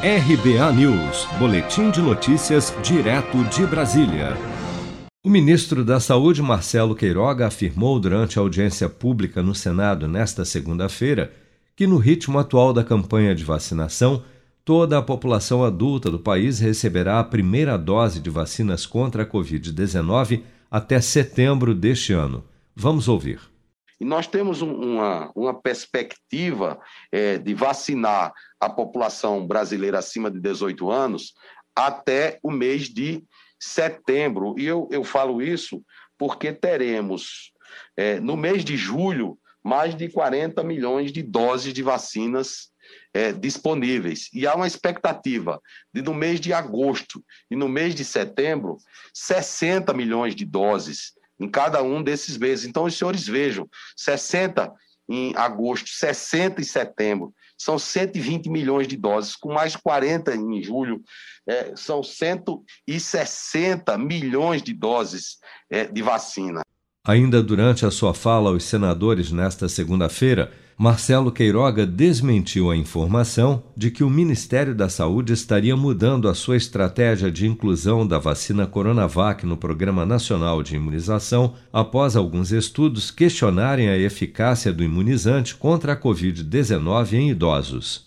RBA News, Boletim de Notícias, direto de Brasília. O ministro da Saúde, Marcelo Queiroga, afirmou durante a audiência pública no Senado nesta segunda-feira que, no ritmo atual da campanha de vacinação, toda a população adulta do país receberá a primeira dose de vacinas contra a Covid-19 até setembro deste ano. Vamos ouvir. E nós temos uma, uma perspectiva é, de vacinar a população brasileira acima de 18 anos até o mês de setembro. E eu, eu falo isso porque teremos, é, no mês de julho, mais de 40 milhões de doses de vacinas é, disponíveis. E há uma expectativa de, no mês de agosto e no mês de setembro, 60 milhões de doses em cada um desses meses. Então, os senhores vejam, 60 em agosto, 60 em setembro, são 120 milhões de doses, com mais 40 em julho, é, são 160 milhões de doses é, de vacina. Ainda durante a sua fala aos senadores nesta segunda-feira, Marcelo Queiroga desmentiu a informação de que o Ministério da Saúde estaria mudando a sua estratégia de inclusão da vacina Coronavac no Programa Nacional de Imunização após alguns estudos questionarem a eficácia do imunizante contra a Covid-19 em idosos.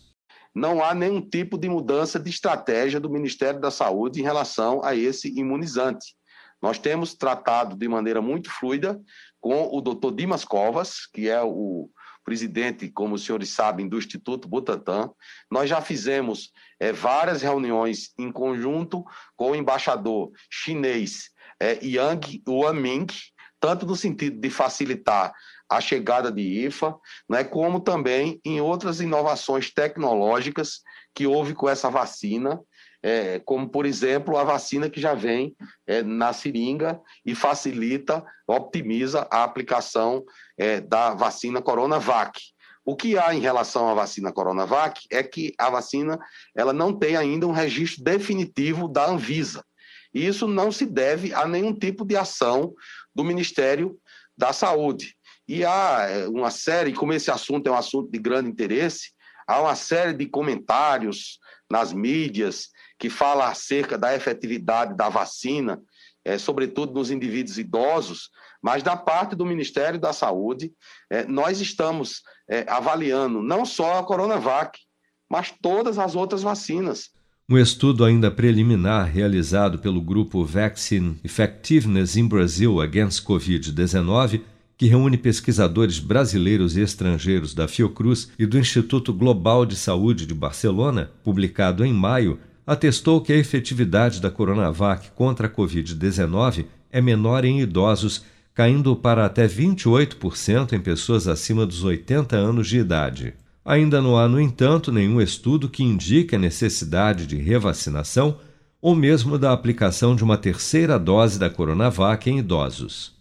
Não há nenhum tipo de mudança de estratégia do Ministério da Saúde em relação a esse imunizante. Nós temos tratado de maneira muito fluida com o doutor Dimas Covas, que é o presidente, como os senhores sabem, do Instituto Butantan. Nós já fizemos é, várias reuniões em conjunto com o embaixador chinês é, Yang Wanming, tanto no sentido de facilitar a chegada de IFA, né, como também em outras inovações tecnológicas que houve com essa vacina é, como, por exemplo, a vacina que já vem é, na seringa e facilita, optimiza a aplicação é, da vacina Coronavac. O que há em relação à vacina Coronavac é que a vacina ela não tem ainda um registro definitivo da Anvisa. E isso não se deve a nenhum tipo de ação do Ministério da Saúde. E há é, uma série, como esse assunto é um assunto de grande interesse, há uma série de comentários nas mídias que fala acerca da efetividade da vacina, é, sobretudo nos indivíduos idosos, mas da parte do Ministério da Saúde, é, nós estamos é, avaliando não só a Coronavac, mas todas as outras vacinas. Um estudo ainda preliminar realizado pelo grupo Vaccine Effectiveness in Brazil Against Covid-19 que reúne pesquisadores brasileiros e estrangeiros da Fiocruz e do Instituto Global de Saúde de Barcelona, publicado em maio, atestou que a efetividade da Coronavac contra a Covid-19 é menor em idosos, caindo para até 28% em pessoas acima dos 80 anos de idade. Ainda não há, no entanto, nenhum estudo que indique a necessidade de revacinação ou mesmo da aplicação de uma terceira dose da Coronavac em idosos.